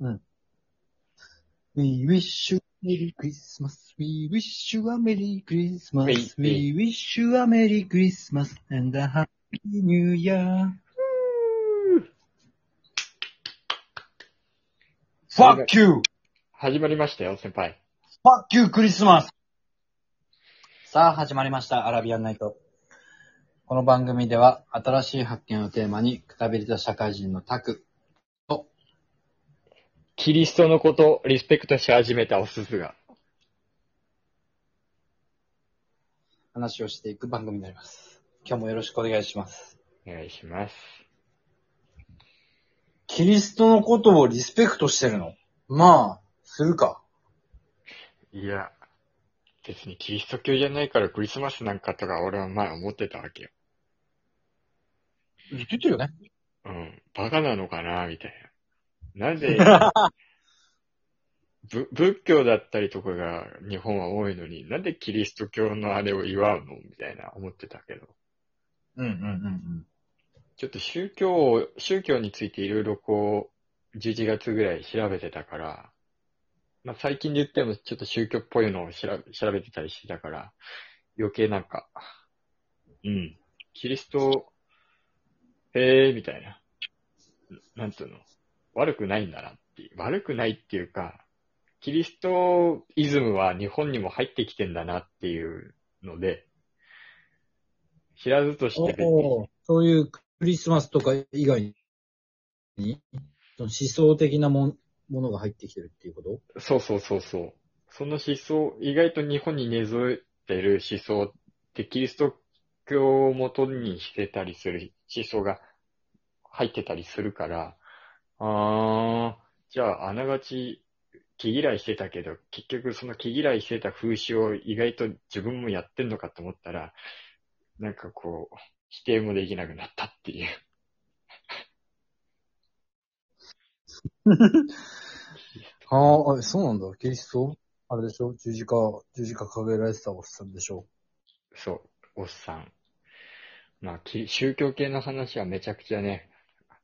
うん。We wish you a Merry Christmas. We wish you a Merry Christmas. We wish you a Merry Christmas and a Happy New Year. Fuck you! 始まりましたよ、先輩。Fuck you, クリスマスさあ、始まりました。アラビアンナイト。この番組では、新しい発見をテーマに、くたびれた社会人のタク、キリストのこと、リスペクトし始めたおすすが。話をしていく番組になります。今日もよろしくお願いします。お願いします。キリストのことをリスペクトしてるの？まあ、するか。いや、別にキリスト教じゃないからクリスマスなんかとか俺は前思ってたわけよ。言ってたよね。うん。バカなのかなみたいな。なぜ、ぶ仏教だったりとかが日本は多いのに、なんでキリスト教のあれを祝うのみたいな思ってたけど。うんうんうんちょっと宗教を、宗教についていろいろこう、11月ぐらい調べてたから、まあ最近で言ってもちょっと宗教っぽいのを調べ調べてたりしてたから、余計なんか、うん、キリスト、へえー、みたいな。なんつうの？悪くないんだなっていう。悪くないっていうか、キリストイズムは日本にも入ってきてんだなっていうので、知らずとしてそういうクリスマスとか以外に、その思想的なもんものが入ってきてるっていうこと？そうそうそうそう。その思想、意外と日本に根付いてる思想ってキリスト教を元にしてたりする思想が入ってたりするから、あー、じゃああながち毛嫌いしてたけど、結局その毛嫌いしてた風習を意外と自分もやってんのかと思ったら、なんかこう、否定もできなくなったっていう。ああ、そうなんだ。キリスト？あれでしょ？十字架、十字架掲げられてたおっさんでしょ？そう、おっさん。まあ、き宗教系の話はめちゃくちゃね、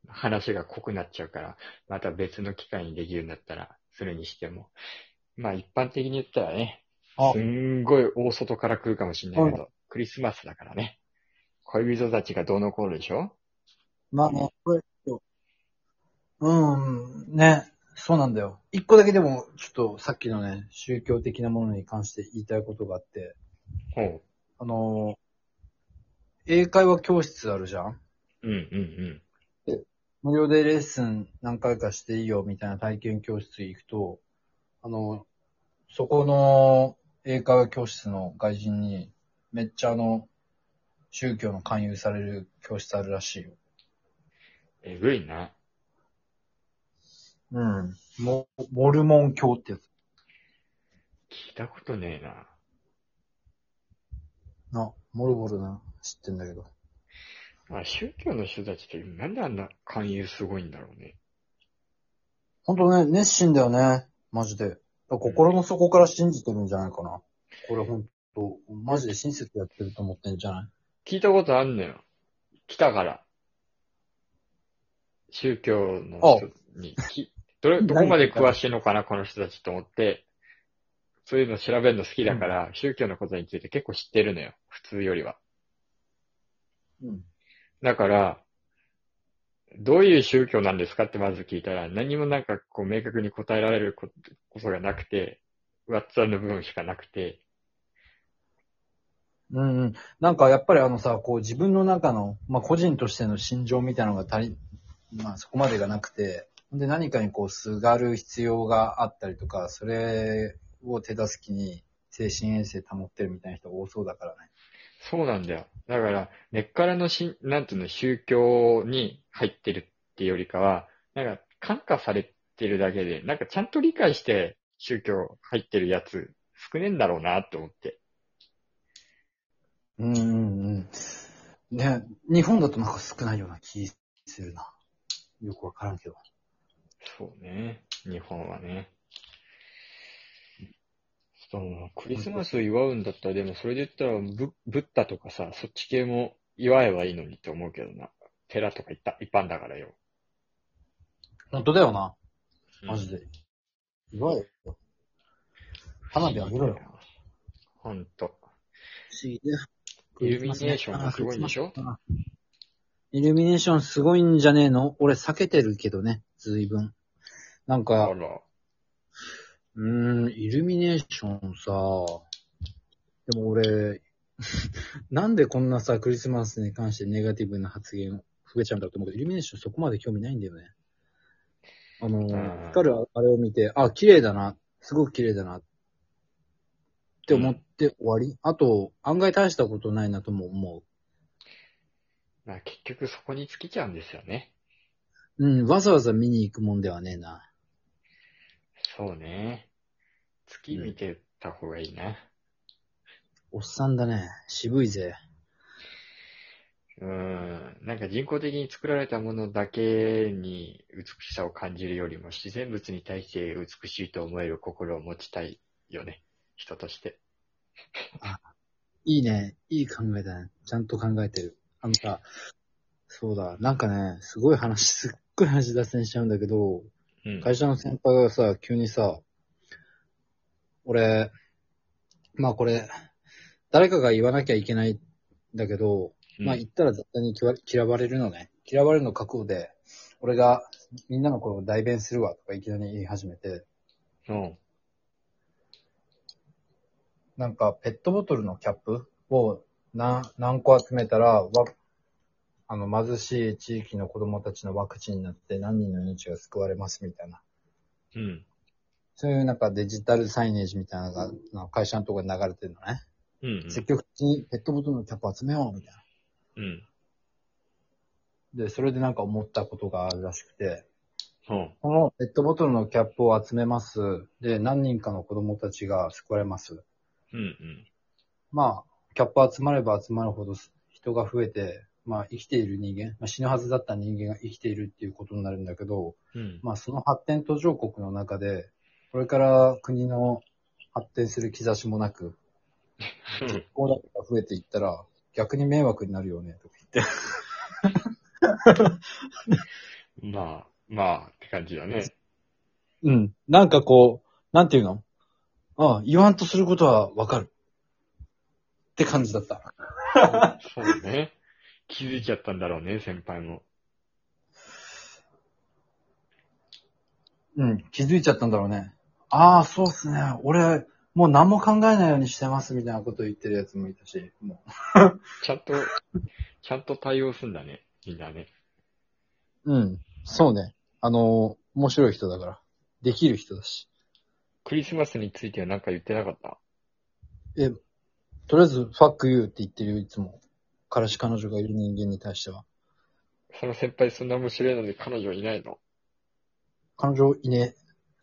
話が濃くなっちゃうから、また別の機会にできるんだったら、するにしても。まあ、一般的に言ったらね、あすんごい大外から来るかもしれないけど、クリスマスだからね。恋人たちがどうのこうのでしょ？まあね、これ、うん、ね、そうなんだよ。一個だけでも、ちょっとさっきのね、宗教的なものに関して言いたいことがあって、ほう。あのー、英会話教室あるじゃんうんうん無料でレッスン何回かしていいよみたいな体験教室行くと、あの、そこの英会話教室の外人に、めっちゃあの、宗教の勧誘される教室あるらしいよ。えぐいな。うん。モモルモン教ってやつ。聞いたことねえな。な、モルボルな、知ってんだけど。まあ、宗教の人たちってなんであんな勧誘すごいんだろうね。ほんとね、熱心だよね。マジで。心の底から信じてるんじゃないかな。これほんと、マジで親切やってると思ってんじゃない？聞いたことあんのよ。来たから。宗教の人に。きどれ、どこまで詳しいのかな、この人たちと思って、そういうの調べるの好きだから、宗教のことについて結構知ってるのよ。普通よりは。うん。だから、どういう宗教なんですかってまず聞いたら、何もなんかこう明確に答えられることがなくて、わっつぁんの部分しかなくて、うんうん。なんかやっぱりあのさ、こう自分の中の、まあ個人としての心情みたいなのが足り、まあそこまでがなくて、で何かにこうすがる必要があったりとか、それを手助けに精神衛生保ってるみたいな人が多そうだからね。そうなんだよ。だから、根っからのしん、なんていうの、宗教に入ってるっていうよりかは、なんか、感化されてるだけで、なんかちゃんと理解して宗教入ってるやつ少ねえんだろうなって思って。うんうんうん。ね、日本だとなんか少ないような気するな。よくわからんけど。そうね。日本はね。そのクリスマスを祝うんだったら、でもそれで言ったらブ、ブッダとかさ、そっち系も祝えばいいのにって思うけどな。寺とか一般一般だからよ。本当だよな。マジで。祝えよ。花火あげろよ。ほんと。不思議だよ。イルミネーションもすごいんでしょ？あイルミネーションすごいんじゃねえの？俺避けてるけどね、ずいぶん。なんあか、ら。うーん、イルミネーションさ、でも俺、なんでこんなさ、クリスマスに関してネガティブな発言増えちゃうんだと思うけど、イルミネーションそこまで興味ないんだよね。あの、ん光るあれを見て、あ、綺麗だな、すごく綺麗だな、って思って終わり、あと、案外大したことないなとも思う。まあ結局そこに尽きちゃうんですよね。うん、わざわざ見に行くもんではねえな。そうね。月見てた方がいいな。おっさんだね。渋いぜ。うーん。なんか人工的に作られたものだけに美しさを感じるよりも自然物に対して美しいと思える心を持ちたいよね。人として。いいね。いい考えだね。ちゃんと考えてる。あのさ、そうだ。なんかね、すごい話、すっごい話脱線しちゃうんだけど、うん。会社の先輩がさ、急にさ、俺、まあこれ、誰かが言わなきゃいけないんだけど、まあ言ったら絶対に嫌わ嫌われるのね。嫌われるの覚悟で、俺がみんなのことを代弁するわとかいきなり言い始めて、うん。なんかペットボトルのキャップを何何個集めたら、わあの貧しい地域の子供たちのワクチンになって何人の命が救われますみたいな。うん。そういうなんかデジタルサイネージみたいなのがな会社のところに流れてるのね。うん。積極的にペットボトルのキャップを集めようみたいな。うん。で、それでなんか思ったことがあるらしくて、うん。このペットボトルのキャップを集めます。で、何人かの子供たちが救われます。うん。うん。まあ、キャップ集まれば集まるほど人が増えて、まあ生きている人間、まあ、死ぬはずだった人間が生きているっていうことになるんだけど、うん。まあその発展途上国の中で、これから国の発展する兆しもなく、こうだとか増えていったら、逆に迷惑になるよね、とか言って。まあ、まあ、って感じだね。うん。なんかこう、なんていうの？ああ、言わんとすることはわかる。って感じだった。そうね。気づいちゃったんだろうね、先輩も。うん、気づいちゃったんだろうね。ああ、そうっすね。俺、もう何も考えないようにしてますみたいなこと言ってるやつもいたし、もちゃんと、ちゃんと対応すんだね、みんなね。う。うん、そうね。あの、面白い人だから。できる人だし。クリスマスについては何か言ってなかった？え、とりあえず、ファックユーって言ってるよ、いつも。彼氏彼女がいる人間に対しては。その先輩そんな面白いのに彼女いないの？彼女いねえ。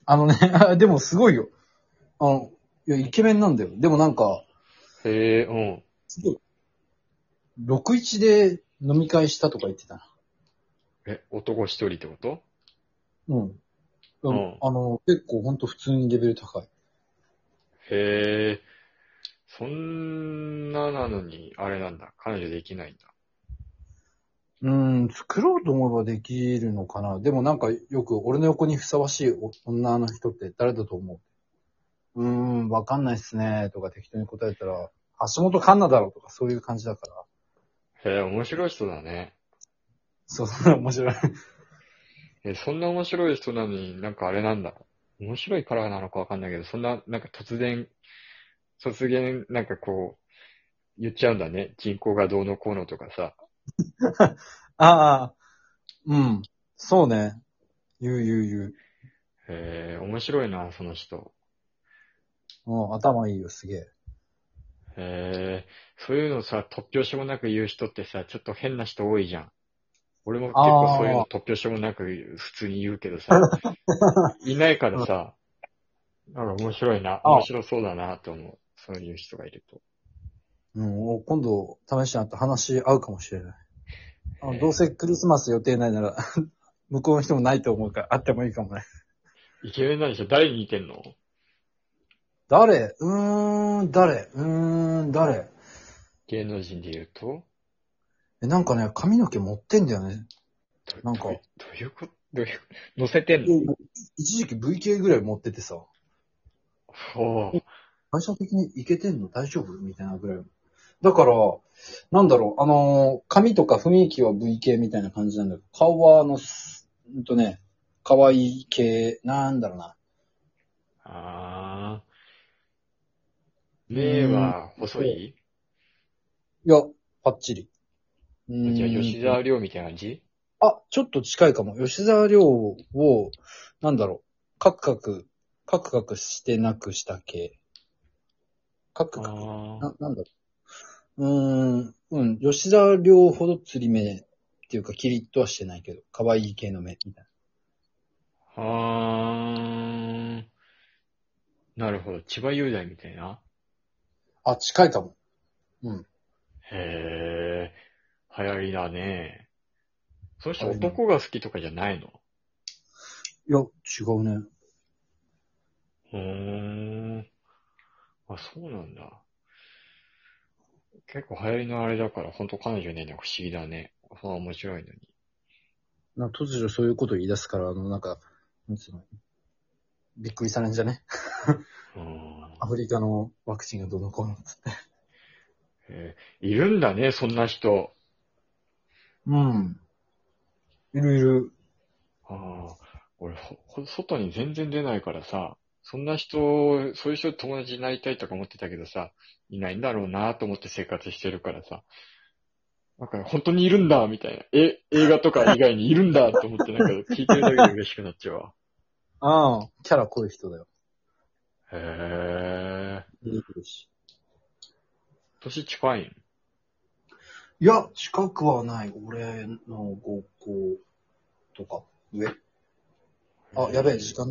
あのね、でもすごいよ。あの、いや、イケメンなんだよ。でもなんか、へえ、うん。すごい。61で飲み会したとか言ってたな。え、男一人ってこと？うん。うんあの、結構ほんと普通にレベル高い。へえ、そんななのに、あれなんだ。彼女できないんだ。うん、作ろうと思えばできるのかな。でもなんかよく俺の横にふさわしいお女の人って誰だと思う？うーん、わかんないっすね。とか適当に答えたら、橋本環奈だろうとかそういう感じだから。へえ、面白い人だね。そう、そう面白い。え、そんな面白い人なのになんかあれなんだ。面白いからなのかわかんないけど、そんな、なんか突然、突然、なんかこう、言っちゃうんだね。人口がどうのこうのとかさ。ああ、うん。そうね。言う言う言う。へえ、面白いな、その人。うん、頭いいよ、すげえ。へえ、そういうのさ、突拍子もなく言う人ってさ、ちょっと変な人多いじゃん。俺も結構そういうの突拍子もなく普通に言うけどさ、いないからさ、なんか面白いな、あ面白そうだなと思う。そういう人がいると。うん、お今度、試しに会って話合うかもしれない。あえどうせクリスマス予定ないなら、向こうの人もないと思うから、会ってもいいかもね。イケメンなんでしょ？誰に似てんの？誰？うーん、誰？うーん、誰？芸能人で言うと？え、なんかね、髪の毛持ってんだよね。なんか。どどういうこと？どういう、乗せてんの？一時期 VK ぐらい持っててさ、おー会社的にいけてんの大丈夫？みたいなぐらい。だから、なんだろう、あのー髪とか雰囲気は VK みたいな感じなんだけど、顔はあの、すうんとね、可愛い系、なんだろうな。あー。目は細い？いや、パッチリ。うーんじゃあ吉沢亮みたいな感じ？あ、ちょっと近いかも。吉沢亮を、なんだろう、カクカク、カクカクしてなくした系。カクカク。あな、なんだろう。うーん、うん、吉沢亮ほど釣り目っていうか、キリッとはしてないけど、可愛い系の目、みたいー。あー。なるほど。千葉雄大みたいな？な。あ、近いかも。うん。へー。流行りだね。その人流行り男が好きとかじゃないの？いや、違うね。うーん。あ、そうなんだ。結構流行りのあれだから、本当彼女ね、なんか不思議だね。そう面白いのに。な突如そういうこと言い出すから、あの、なんか、なんつうの、びっくりされんじゃね？アフリカのワクチンがどうのこうのっつって。えーいるんだね、そんな人。うん。いるいる。ああ、俺ほ、ほ外に全然出ないからさ、そんな人、そういう人と友達になりたいとか思ってたけどさ、いないんだろうなと思って生活してるからさ、なんか本当にいるんだみたいな。え、映画とか以外にいるんだと思ってなんか聞いてるだけで嬉しくなっちゃうわ。ああ、キャラ濃い人だよ。へえ。出てくるし。年近いん？いや、近くはない。俺の高校とか、上。あ、やべえ、時間